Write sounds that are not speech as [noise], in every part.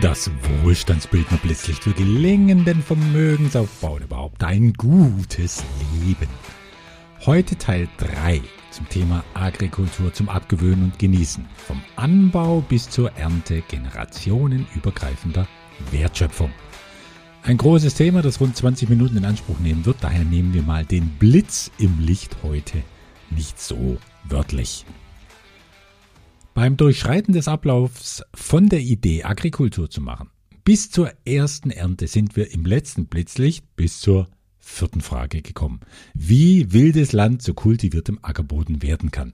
Das Wohlstandsbildner Blitzlicht für gelingenden Vermögensaufbau und überhaupt ein gutes Leben. Heute Teil 3 zum Thema Agrikultur zum Abgewöhnen und Genießen. Vom Anbau bis zur Ernte generationenübergreifender Wertschöpfung. Ein großes Thema, das rund 20 Minuten in Anspruch nehmen wird, daher nehmen wir mal den Blitz im Licht heute nicht so wörtlich. Beim Durchschreiten des Ablaufs von der Idee, Agrikultur zu machen, bis zur ersten Ernte sind wir im letzten Blitzlicht bis zur vierten Frage gekommen. Wie wildes Land zu kultiviertem Ackerboden werden kann.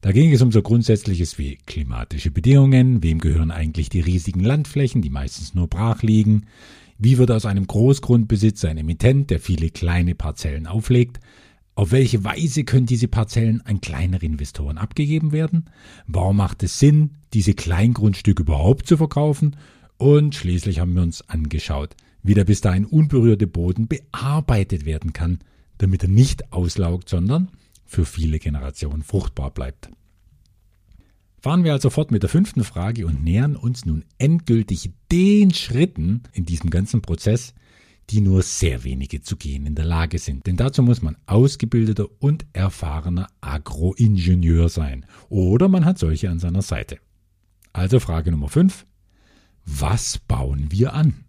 Da ging es um so Grundsätzliches wie klimatische Bedingungen, wem gehören eigentlich die riesigen Landflächen, die meistens nur brach liegen, wie wird aus einem Großgrundbesitzer ein Emittent, der viele kleine Parzellen auflegt, auf welche Weise können diese Parzellen an kleinere Investoren abgegeben werden? Warum macht es Sinn, diese Kleingrundstücke überhaupt zu verkaufen? Und schließlich haben wir uns angeschaut, wie der bis dahin unberührte Boden bearbeitet werden kann, damit er nicht auslaugt, sondern für viele Generationen fruchtbar bleibt. Fahren wir also fort mit der fünften Frage und nähern uns nun endgültig den Schritten in diesem ganzen Prozess, die nur sehr wenige zu gehen in der Lage sind. Denn dazu muss man ausgebildeter und erfahrener Agroingenieur sein. Oder man hat solche an seiner Seite. Also Frage Nummer 5. Was bauen wir an?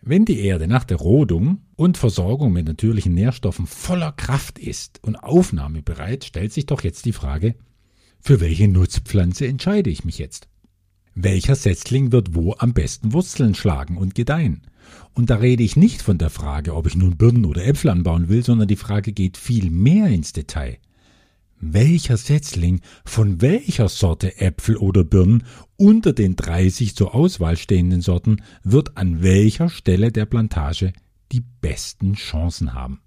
Wenn die Erde nach der Rodung und Versorgung mit natürlichen Nährstoffen voller Kraft ist und aufnahmebereit, stellt sich doch jetzt die Frage, für welche Nutzpflanze entscheide ich mich jetzt? Welcher Setzling wird wo am besten Wurzeln schlagen und gedeihen. Und da rede ich nicht von der Frage, ob ich nun Birnen oder Äpfel anbauen will, sondern die Frage geht viel mehr ins Detail. Welcher Setzling von welcher Sorte Äpfel oder Birnen unter den 30 zur Auswahl stehenden Sorten wird an welcher Stelle der Plantage die besten Chancen haben?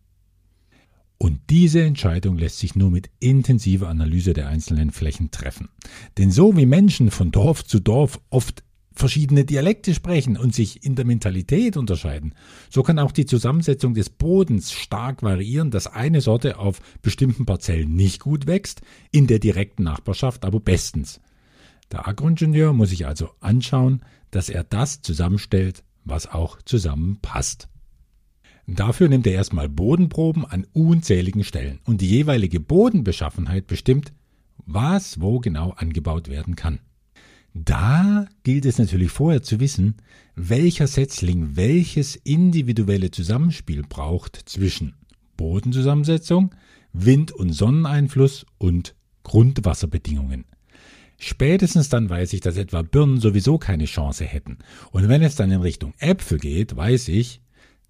Und diese Entscheidung lässt sich nur mit intensiver Analyse der einzelnen Flächen treffen. Denn so wie Menschen von Dorf zu Dorf oft verschiedene Dialekte sprechen und sich in der Mentalität unterscheiden, so kann auch die Zusammensetzung des Bodens stark variieren, dass eine Sorte auf bestimmten Parzellen nicht gut wächst, in der direkten Nachbarschaft aber bestens. Der Agroingenieur muss sich also anschauen, dass er das zusammenstellt, was auch zusammenpasst. Dafür nimmt er erstmal Bodenproben an unzähligen Stellen und die jeweilige Bodenbeschaffenheit bestimmt, was wo genau angebaut werden kann. Da gilt es natürlich vorher zu wissen, welcher Setzling welches individuelle Zusammenspiel braucht zwischen Bodenzusammensetzung, Wind- und Sonneneinfluss und Grundwasserbedingungen. Spätestens dann weiß ich, dass etwa Birnen sowieso keine Chance hätten. Und wenn es dann in Richtung Äpfel geht, weiß ich,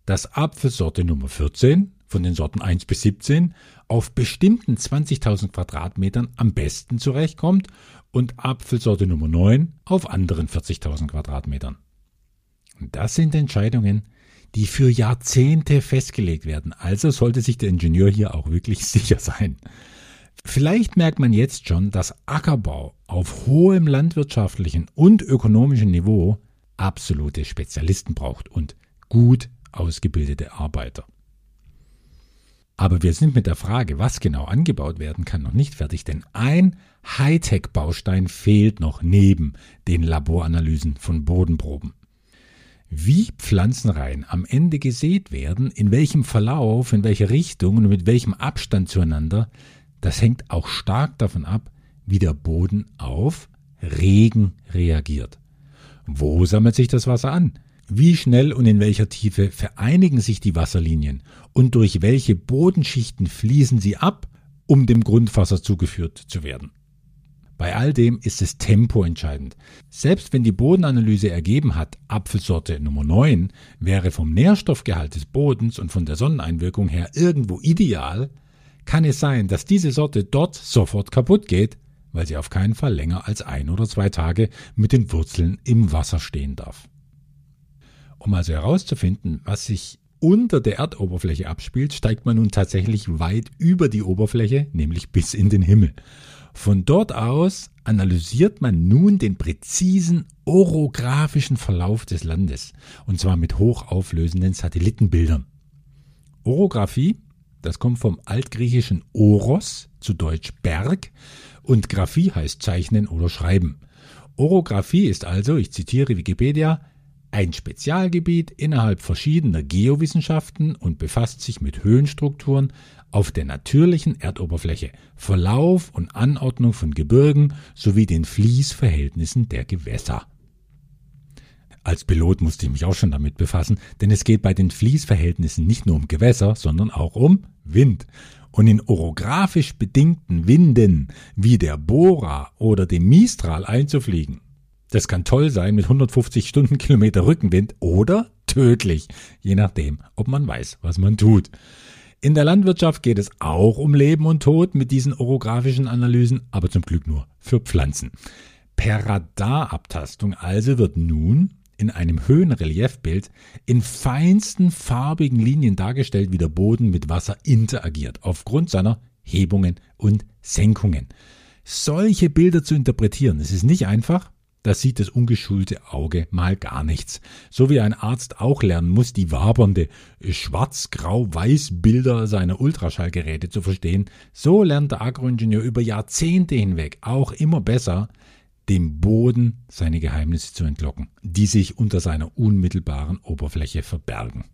dass Apfelsorte Nummer 14 von den Sorten 1 bis 17 auf bestimmten 20.000 Quadratmetern am besten zurechtkommt und Apfelsorte Nummer 9 auf anderen 40.000 Quadratmetern. Das sind Entscheidungen, die für Jahrzehnte festgelegt werden. Also sollte sich der Ingenieur hier auch wirklich [laughs] sicher sein. Vielleicht merkt man jetzt schon, dass Ackerbau auf hohem landwirtschaftlichen und ökonomischen Niveau absolute Spezialisten braucht und gut ausgebildete Arbeiter. Aber wir sind mit der Frage, was genau angebaut werden kann, noch nicht fertig, denn ein Hightech-Baustein fehlt noch neben den Laboranalysen von Bodenproben. Wie Pflanzenreihen am Ende gesät werden, in welchem Verlauf, in welcher Richtung und mit welchem Abstand zueinander, das hängt auch stark davon ab, wie der Boden auf Regen reagiert. Wo sammelt sich das Wasser an? Wie schnell und in welcher Tiefe vereinigen sich die Wasserlinien und durch welche Bodenschichten fließen sie ab, um dem Grundwasser zugeführt zu werden? Bei all dem ist das Tempo entscheidend. Selbst wenn die Bodenanalyse ergeben hat, Apfelsorte Nummer 9 wäre vom Nährstoffgehalt des Bodens und von der Sonneneinwirkung her irgendwo ideal, kann es sein, dass diese Sorte dort sofort kaputt geht, weil sie auf keinen Fall länger als ein oder zwei Tage mit den Wurzeln im Wasser stehen darf. Um also herauszufinden, was sich unter der Erdoberfläche abspielt, steigt man nun tatsächlich weit über die Oberfläche, nämlich bis in den Himmel. Von dort aus analysiert man nun den präzisen orographischen Verlauf des Landes, und zwar mit hochauflösenden Satellitenbildern. Orographie, das kommt vom altgriechischen Oros, zu Deutsch Berg, und Graphie heißt Zeichnen oder Schreiben. Orographie ist also, ich zitiere Wikipedia, ein Spezialgebiet innerhalb verschiedener Geowissenschaften und befasst sich mit Höhenstrukturen auf der natürlichen Erdoberfläche, Verlauf und Anordnung von Gebirgen sowie den Fließverhältnissen der Gewässer. Als Pilot musste ich mich auch schon damit befassen, denn es geht bei den Fließverhältnissen nicht nur um Gewässer, sondern auch um Wind. Und in orographisch bedingten Winden wie der Bora oder dem Mistral einzufliegen, das kann toll sein mit 150 Stundenkilometer Rückenwind oder tödlich, je nachdem, ob man weiß, was man tut. In der Landwirtschaft geht es auch um Leben und Tod mit diesen orographischen Analysen, aber zum Glück nur für Pflanzen. Per Radarabtastung also wird nun in einem Höhenreliefbild in feinsten farbigen Linien dargestellt, wie der Boden mit Wasser interagiert, aufgrund seiner Hebungen und Senkungen. Solche Bilder zu interpretieren, es ist nicht einfach, da sieht das ungeschulte Auge mal gar nichts. So wie ein Arzt auch lernen muss, die wabernde Schwarz-Grau-Weiß-Bilder seiner Ultraschallgeräte zu verstehen, so lernt der Agroingenieur über Jahrzehnte hinweg auch immer besser, dem Boden seine Geheimnisse zu entlocken, die sich unter seiner unmittelbaren Oberfläche verbergen.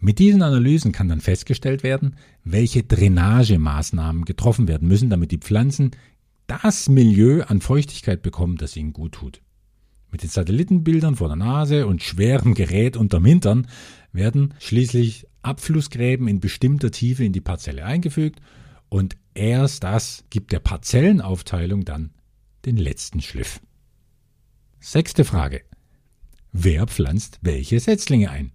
Mit diesen Analysen kann dann festgestellt werden, welche Drainagemaßnahmen getroffen werden müssen, damit die Pflanzen das Milieu an Feuchtigkeit bekommen, das ihnen gut tut. Mit den Satellitenbildern vor der Nase und schwerem Gerät unterm Hintern werden schließlich Abflussgräben in bestimmter Tiefe in die Parzelle eingefügt und erst das gibt der Parzellenaufteilung dann den letzten Schliff. Sechste Frage. Wer pflanzt welche Setzlinge ein?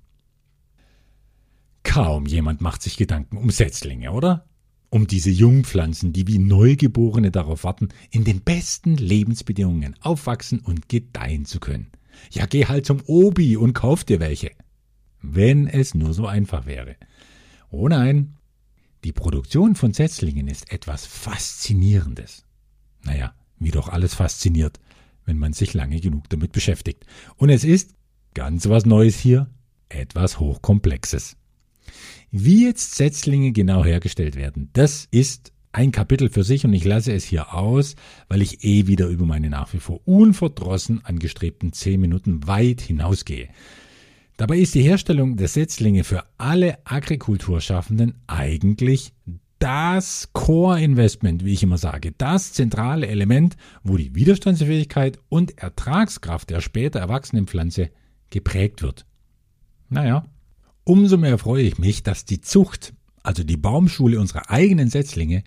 Kaum jemand macht sich Gedanken um Setzlinge, oder? Um diese Jungpflanzen, die wie Neugeborene darauf warten, in den besten Lebensbedingungen aufwachsen und gedeihen zu können. Ja, geh halt zum Obi und kauf dir welche. Wenn es nur so einfach wäre. Oh nein, die Produktion von Setzlingen ist etwas Faszinierendes. Naja, wie doch alles fasziniert, wenn man sich lange genug damit beschäftigt. Und es ist, ganz was Neues hier, etwas Hochkomplexes. Wie jetzt Setzlinge genau hergestellt werden, das ist ein Kapitel für sich und ich lasse es hier aus, weil ich eh wieder über meine nach wie vor unverdrossen angestrebten zehn Minuten weit hinausgehe. Dabei ist die Herstellung der Setzlinge für alle Agrikulturschaffenden eigentlich das Core-Investment, wie ich immer sage, das zentrale Element, wo die Widerstandsfähigkeit und Ertragskraft der später erwachsenen Pflanze geprägt wird. Naja, umso mehr freue ich mich, dass die Zucht, also die Baumschule unserer eigenen Setzlinge,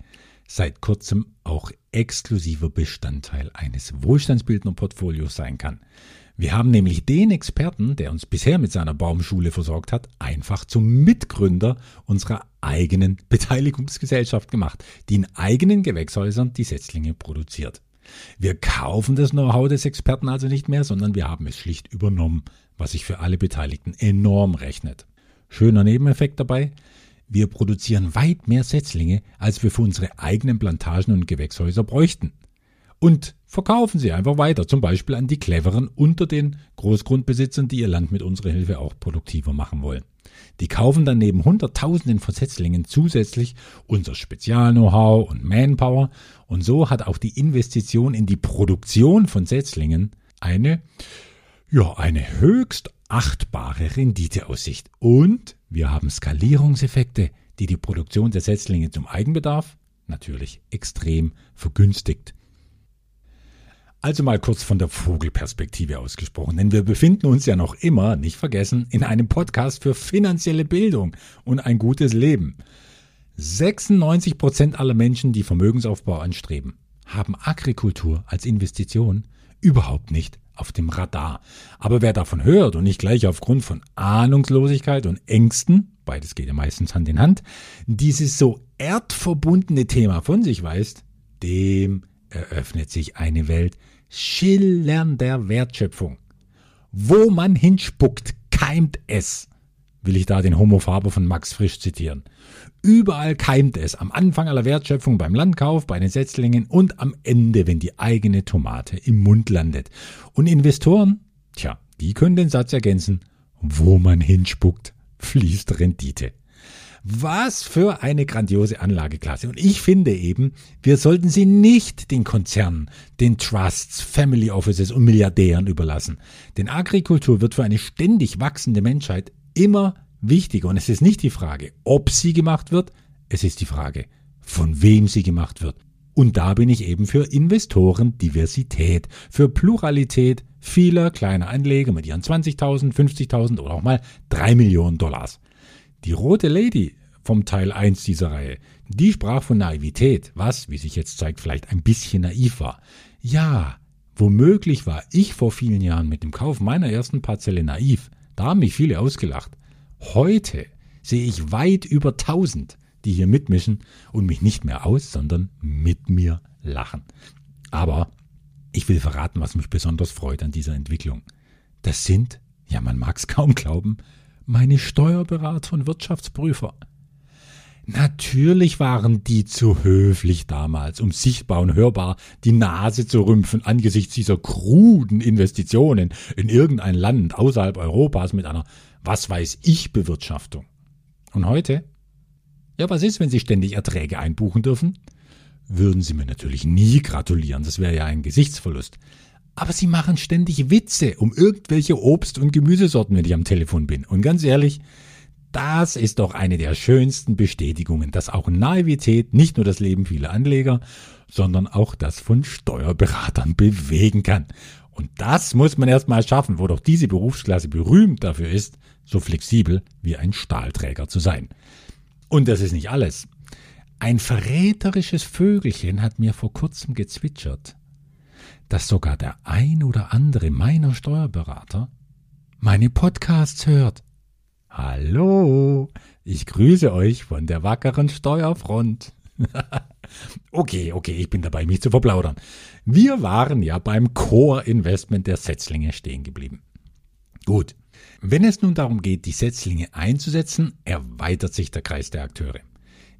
seit kurzem auch exklusiver Bestandteil eines Wohlstandsbildner-Portfolios sein kann. Wir haben nämlich den Experten, der uns bisher mit seiner Baumschule versorgt hat, einfach zum Mitgründer unserer eigenen Beteiligungsgesellschaft gemacht, die in eigenen Gewächshäusern die Setzlinge produziert. Wir kaufen das Know-how des Experten also nicht mehr, sondern wir haben es schlicht übernommen, was sich für alle Beteiligten enorm rechnet. Schöner Nebeneffekt dabei, wir produzieren weit mehr Setzlinge, als wir für unsere eigenen Plantagen und Gewächshäuser bräuchten. Und verkaufen sie einfach weiter, zum Beispiel an die Cleveren unter den Großgrundbesitzern, die ihr Land mit unserer Hilfe auch produktiver machen wollen. Die kaufen dann neben Hunderttausenden von Setzlingen zusätzlich unser Spezial-Know-how und Manpower. Und so hat auch die Investition in die Produktion von Setzlingen eine, ja, eine höchst achtbare Renditeaussicht. Und wir haben Skalierungseffekte, die die Produktion der Setzlinge zum Eigenbedarf natürlich extrem vergünstigt. Also mal kurz von der Vogelperspektive ausgesprochen, denn wir befinden uns ja noch immer, nicht vergessen, in einem Podcast für finanzielle Bildung und ein gutes Leben. 96 Prozent aller Menschen, die Vermögensaufbau anstreben, haben Agrikultur als Investition überhaupt nicht auf dem Radar. Aber wer davon hört und nicht gleich aufgrund von Ahnungslosigkeit und Ängsten, beides geht ja meistens Hand in Hand, dieses so erdverbundene Thema von sich weist, dem eröffnet sich eine Welt, schillernder Wertschöpfung. Wo man hinspuckt, keimt es. Will ich da den Homo Faber von Max Frisch zitieren. Überall keimt es, am Anfang aller Wertschöpfung beim Landkauf, bei den Setzlingen und am Ende, wenn die eigene Tomate im Mund landet. Und Investoren, tja, die können den Satz ergänzen, wo man hinspuckt, fließt Rendite. Was für eine grandiose Anlageklasse. Und ich finde eben, wir sollten sie nicht den Konzernen, den Trusts, Family Offices und Milliardären überlassen. Denn Agrikultur wird für eine ständig wachsende Menschheit immer wichtiger. Und es ist nicht die Frage, ob sie gemacht wird, es ist die Frage, von wem sie gemacht wird. Und da bin ich eben für Investoren-Diversität, für Pluralität vieler kleiner Anleger mit ihren 20.000, 50.000 oder auch mal 3 Millionen Dollars. Die rote Lady vom Teil 1 dieser Reihe, die sprach von Naivität, was, wie sich jetzt zeigt, vielleicht ein bisschen naiv war. Ja, womöglich war ich vor vielen Jahren mit dem Kauf meiner ersten Parzelle naiv. Da haben mich viele ausgelacht. Heute sehe ich weit über 1000 die hier mitmischen und mich nicht mehr aus, sondern mit mir lachen. Aber ich will verraten, was mich besonders freut an dieser Entwicklung. Das sind, ja man mag es kaum glauben, meine Steuerberater und Wirtschaftsprüfer. Natürlich waren die zu höflich damals, um sichtbar und hörbar die Nase zu rümpfen angesichts dieser kruden Investitionen in irgendein Land außerhalb Europas mit einer was weiß ich Bewirtschaftung. Und heute ja, was ist, wenn Sie ständig Erträge einbuchen dürfen? Würden Sie mir natürlich nie gratulieren, das wäre ja ein Gesichtsverlust. Aber Sie machen ständig Witze um irgendwelche Obst- und Gemüsesorten, wenn ich am Telefon bin. Und ganz ehrlich, das ist doch eine der schönsten Bestätigungen, dass auch Naivität nicht nur das Leben vieler Anleger, sondern auch das von Steuerberatern bewegen kann. Und das muss man erstmal schaffen, wo doch diese Berufsklasse berühmt dafür ist, so flexibel wie ein Stahlträger zu sein. Und das ist nicht alles. Ein verräterisches Vögelchen hat mir vor kurzem gezwitschert, dass sogar der ein oder andere meiner Steuerberater meine Podcasts hört. Hallo, ich grüße euch von der wackeren Steuerfront. [laughs] okay, okay, ich bin dabei, mich zu verplaudern. Wir waren ja beim Core-Investment der Setzlinge stehen geblieben. Gut, wenn es nun darum geht, die Setzlinge einzusetzen, erweitert sich der Kreis der Akteure.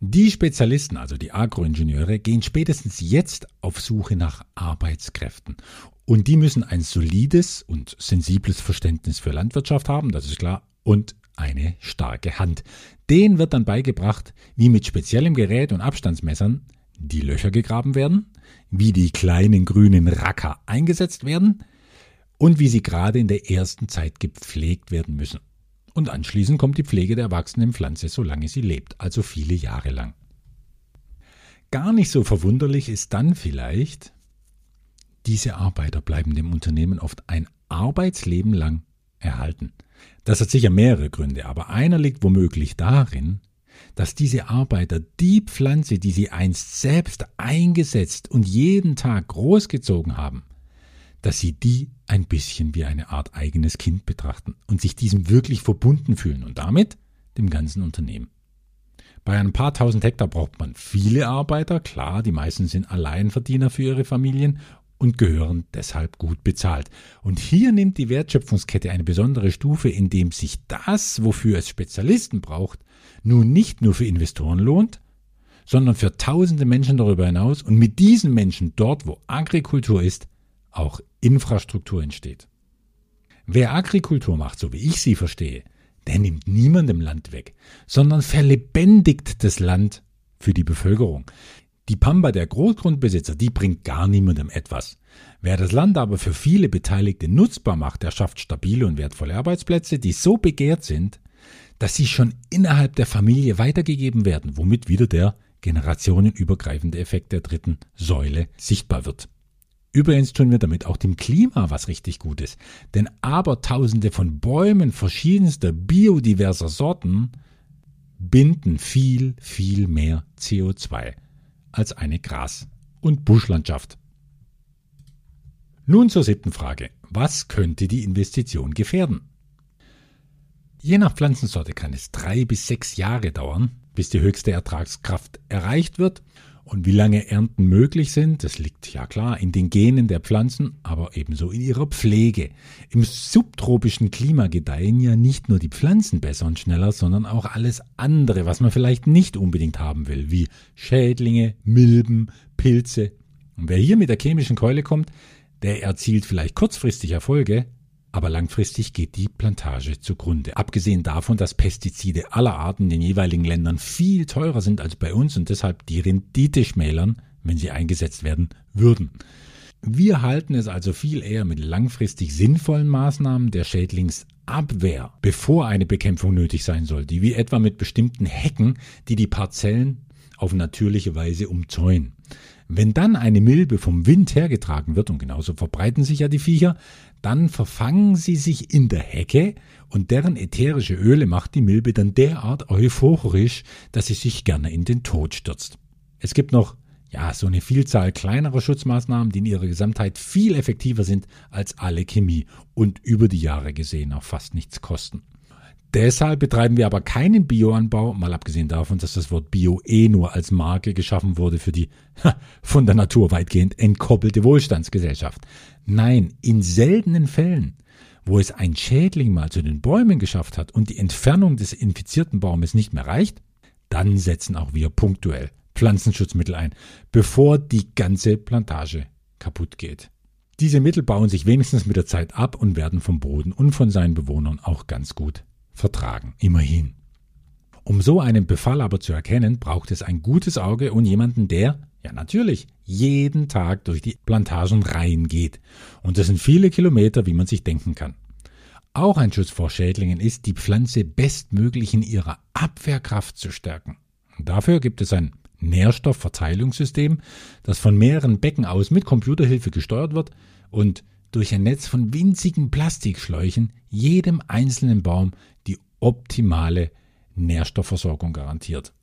Die Spezialisten, also die Agroingenieure, gehen spätestens jetzt auf Suche nach Arbeitskräften. Und die müssen ein solides und sensibles Verständnis für Landwirtschaft haben, das ist klar, und eine starke Hand. Denen wird dann beigebracht, wie mit speziellem Gerät und Abstandsmessern die Löcher gegraben werden, wie die kleinen grünen Racker eingesetzt werden, und wie sie gerade in der ersten Zeit gepflegt werden müssen. Und anschließend kommt die Pflege der erwachsenen Pflanze, solange sie lebt, also viele Jahre lang. Gar nicht so verwunderlich ist dann vielleicht, diese Arbeiter bleiben dem Unternehmen oft ein Arbeitsleben lang erhalten. Das hat sicher mehrere Gründe, aber einer liegt womöglich darin, dass diese Arbeiter die Pflanze, die sie einst selbst eingesetzt und jeden Tag großgezogen haben, dass sie die ein bisschen wie eine Art eigenes Kind betrachten und sich diesem wirklich verbunden fühlen und damit dem ganzen Unternehmen. Bei ein paar tausend Hektar braucht man viele Arbeiter, klar, die meisten sind Alleinverdiener für ihre Familien und gehören deshalb gut bezahlt. Und hier nimmt die Wertschöpfungskette eine besondere Stufe, indem sich das, wofür es Spezialisten braucht, nun nicht nur für Investoren lohnt, sondern für tausende Menschen darüber hinaus und mit diesen Menschen dort, wo Agrikultur ist, auch Infrastruktur entsteht. Wer Agrikultur macht, so wie ich sie verstehe, der nimmt niemandem Land weg, sondern verlebendigt das Land für die Bevölkerung. Die Pampa der Großgrundbesitzer, die bringt gar niemandem etwas. Wer das Land aber für viele Beteiligte nutzbar macht, der schafft stabile und wertvolle Arbeitsplätze, die so begehrt sind, dass sie schon innerhalb der Familie weitergegeben werden, womit wieder der generationenübergreifende Effekt der dritten Säule sichtbar wird. Übrigens tun wir damit auch dem Klima was richtig Gutes. Denn Abertausende von Bäumen verschiedenster biodiverser Sorten binden viel, viel mehr CO2 als eine Gras- und Buschlandschaft. Nun zur siebten Frage. Was könnte die Investition gefährden? Je nach Pflanzensorte kann es drei bis sechs Jahre dauern, bis die höchste Ertragskraft erreicht wird und wie lange Ernten möglich sind, das liegt ja klar in den Genen der Pflanzen, aber ebenso in ihrer Pflege. Im subtropischen Klima gedeihen ja nicht nur die Pflanzen besser und schneller, sondern auch alles andere, was man vielleicht nicht unbedingt haben will, wie Schädlinge, Milben, Pilze. Und wer hier mit der chemischen Keule kommt, der erzielt vielleicht kurzfristig Erfolge, aber langfristig geht die Plantage zugrunde. Abgesehen davon, dass Pestizide aller Arten in den jeweiligen Ländern viel teurer sind als bei uns und deshalb die Rendite schmälern, wenn sie eingesetzt werden würden. Wir halten es also viel eher mit langfristig sinnvollen Maßnahmen der Schädlingsabwehr, bevor eine Bekämpfung nötig sein sollte, wie etwa mit bestimmten Hecken, die die Parzellen auf natürliche Weise umzäunen. Wenn dann eine Milbe vom Wind hergetragen wird, und genauso verbreiten sich ja die Viecher, dann verfangen sie sich in der Hecke und deren ätherische Öle macht die Milbe dann derart euphorisch, dass sie sich gerne in den Tod stürzt. Es gibt noch ja, so eine Vielzahl kleinerer Schutzmaßnahmen, die in ihrer Gesamtheit viel effektiver sind als alle Chemie und über die Jahre gesehen auch fast nichts kosten. Deshalb betreiben wir aber keinen Bioanbau, mal abgesehen davon, dass das Wort Bio eh nur als Marke geschaffen wurde für die von der Natur weitgehend entkoppelte Wohlstandsgesellschaft. Nein, in seltenen Fällen, wo es ein Schädling mal zu den Bäumen geschafft hat und die Entfernung des infizierten Baumes nicht mehr reicht, dann setzen auch wir punktuell Pflanzenschutzmittel ein, bevor die ganze Plantage kaputt geht. Diese Mittel bauen sich wenigstens mit der Zeit ab und werden vom Boden und von seinen Bewohnern auch ganz gut vertragen. Immerhin. Um so einen Befall aber zu erkennen, braucht es ein gutes Auge und jemanden, der, ja natürlich, jeden Tag durch die Plantagen reingeht. Und das sind viele Kilometer, wie man sich denken kann. Auch ein Schutz vor Schädlingen ist, die Pflanze bestmöglich in ihrer Abwehrkraft zu stärken. Dafür gibt es ein Nährstoffverteilungssystem, das von mehreren Becken aus mit Computerhilfe gesteuert wird und durch ein Netz von winzigen Plastikschläuchen jedem einzelnen Baum die optimale Nährstoffversorgung garantiert.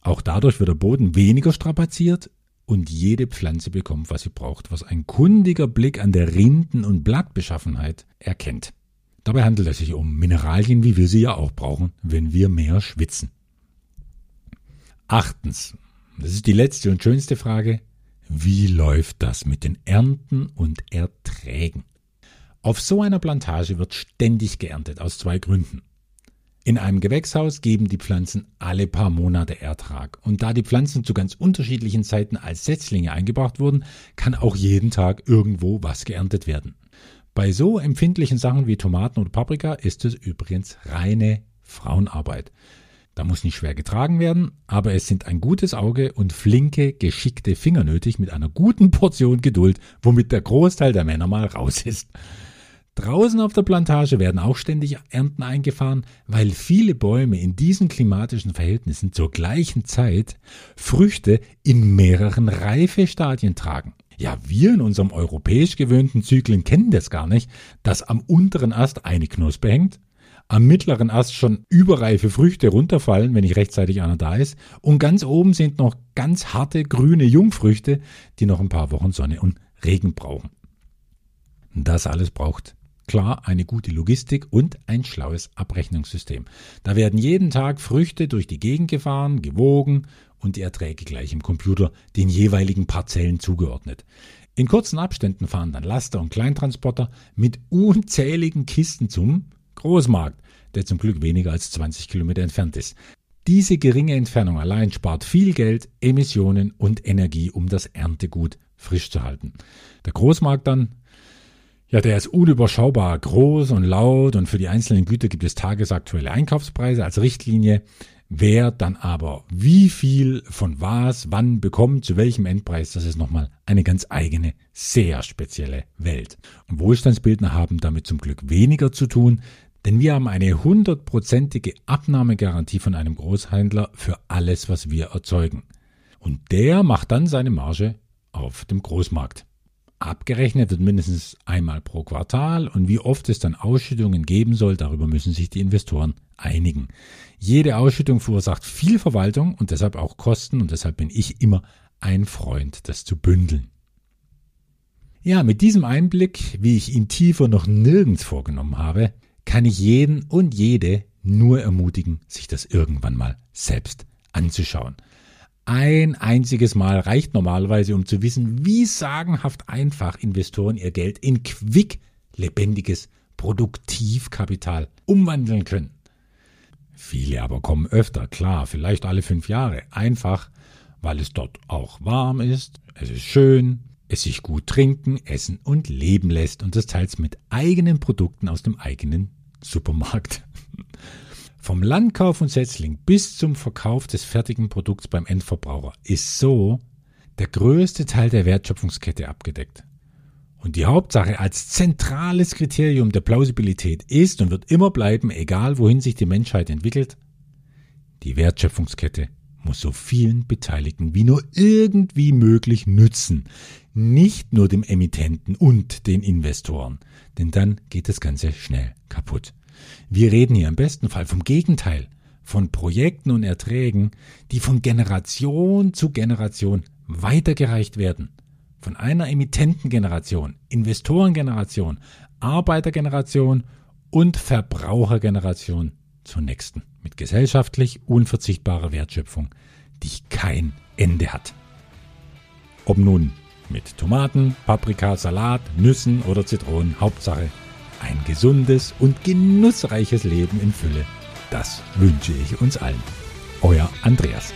Auch dadurch wird der Boden weniger strapaziert und jede Pflanze bekommt, was sie braucht, was ein kundiger Blick an der Rinden- und Blattbeschaffenheit erkennt. Dabei handelt es sich um Mineralien, wie wir sie ja auch brauchen, wenn wir mehr schwitzen. Achtens, das ist die letzte und schönste Frage, wie läuft das mit den Ernten und Erträgen? Auf so einer Plantage wird ständig geerntet aus zwei Gründen. In einem Gewächshaus geben die Pflanzen alle paar Monate Ertrag. Und da die Pflanzen zu ganz unterschiedlichen Zeiten als Setzlinge eingebracht wurden, kann auch jeden Tag irgendwo was geerntet werden. Bei so empfindlichen Sachen wie Tomaten oder Paprika ist es übrigens reine Frauenarbeit. Da muss nicht schwer getragen werden, aber es sind ein gutes Auge und flinke, geschickte Finger nötig mit einer guten Portion Geduld, womit der Großteil der Männer mal raus ist. Draußen auf der Plantage werden auch ständig Ernten eingefahren, weil viele Bäume in diesen klimatischen Verhältnissen zur gleichen Zeit Früchte in mehreren Reifestadien tragen. Ja, wir in unserem europäisch gewöhnten Zyklen kennen das gar nicht, dass am unteren Ast eine Knospe hängt am mittleren Ast schon überreife Früchte runterfallen, wenn nicht rechtzeitig einer da ist. Und ganz oben sind noch ganz harte grüne Jungfrüchte, die noch ein paar Wochen Sonne und Regen brauchen. Das alles braucht klar eine gute Logistik und ein schlaues Abrechnungssystem. Da werden jeden Tag Früchte durch die Gegend gefahren, gewogen und die Erträge gleich im Computer den jeweiligen Parzellen zugeordnet. In kurzen Abständen fahren dann Laster und Kleintransporter mit unzähligen Kisten zum Großmarkt, der zum Glück weniger als 20 Kilometer entfernt ist. Diese geringe Entfernung allein spart viel Geld, Emissionen und Energie, um das Erntegut frisch zu halten. Der Großmarkt dann, ja, der ist unüberschaubar groß und laut und für die einzelnen Güter gibt es tagesaktuelle Einkaufspreise als Richtlinie. Wer dann aber wie viel von was, wann bekommt, zu welchem Endpreis, das ist nochmal eine ganz eigene, sehr spezielle Welt. Und Wohlstandsbildner haben damit zum Glück weniger zu tun, denn wir haben eine hundertprozentige Abnahmegarantie von einem Großhändler für alles, was wir erzeugen. Und der macht dann seine Marge auf dem Großmarkt. Abgerechnet wird mindestens einmal pro Quartal und wie oft es dann Ausschüttungen geben soll, darüber müssen sich die Investoren einigen. Jede Ausschüttung verursacht viel Verwaltung und deshalb auch Kosten und deshalb bin ich immer ein Freund, das zu bündeln. Ja, mit diesem Einblick, wie ich ihn tiefer noch nirgends vorgenommen habe, kann ich jeden und jede nur ermutigen, sich das irgendwann mal selbst anzuschauen. Ein einziges Mal reicht normalerweise, um zu wissen, wie sagenhaft einfach Investoren ihr Geld in quick lebendiges Produktivkapital umwandeln können. Viele aber kommen öfter, klar, vielleicht alle fünf Jahre, einfach weil es dort auch warm ist, es ist schön, es sich gut trinken, essen und leben lässt und das teils mit eigenen Produkten aus dem eigenen Supermarkt. [laughs] Vom Landkauf und Setzling bis zum Verkauf des fertigen Produkts beim Endverbraucher ist so der größte Teil der Wertschöpfungskette abgedeckt. Und die Hauptsache als zentrales Kriterium der Plausibilität ist und wird immer bleiben, egal wohin sich die Menschheit entwickelt, die Wertschöpfungskette muss so vielen Beteiligten wie nur irgendwie möglich nützen. Nicht nur dem Emittenten und den Investoren, denn dann geht das Ganze schnell kaputt. Wir reden hier im besten Fall vom Gegenteil, von Projekten und Erträgen, die von Generation zu Generation weitergereicht werden. Von einer Emittentengeneration, Investorengeneration, Arbeitergeneration und Verbrauchergeneration zur nächsten mit gesellschaftlich unverzichtbarer Wertschöpfung, die kein Ende hat. Ob nun mit Tomaten, Paprika, Salat, Nüssen oder Zitronen, Hauptsache ein gesundes und genussreiches Leben in Fülle. Das wünsche ich uns allen. Euer Andreas.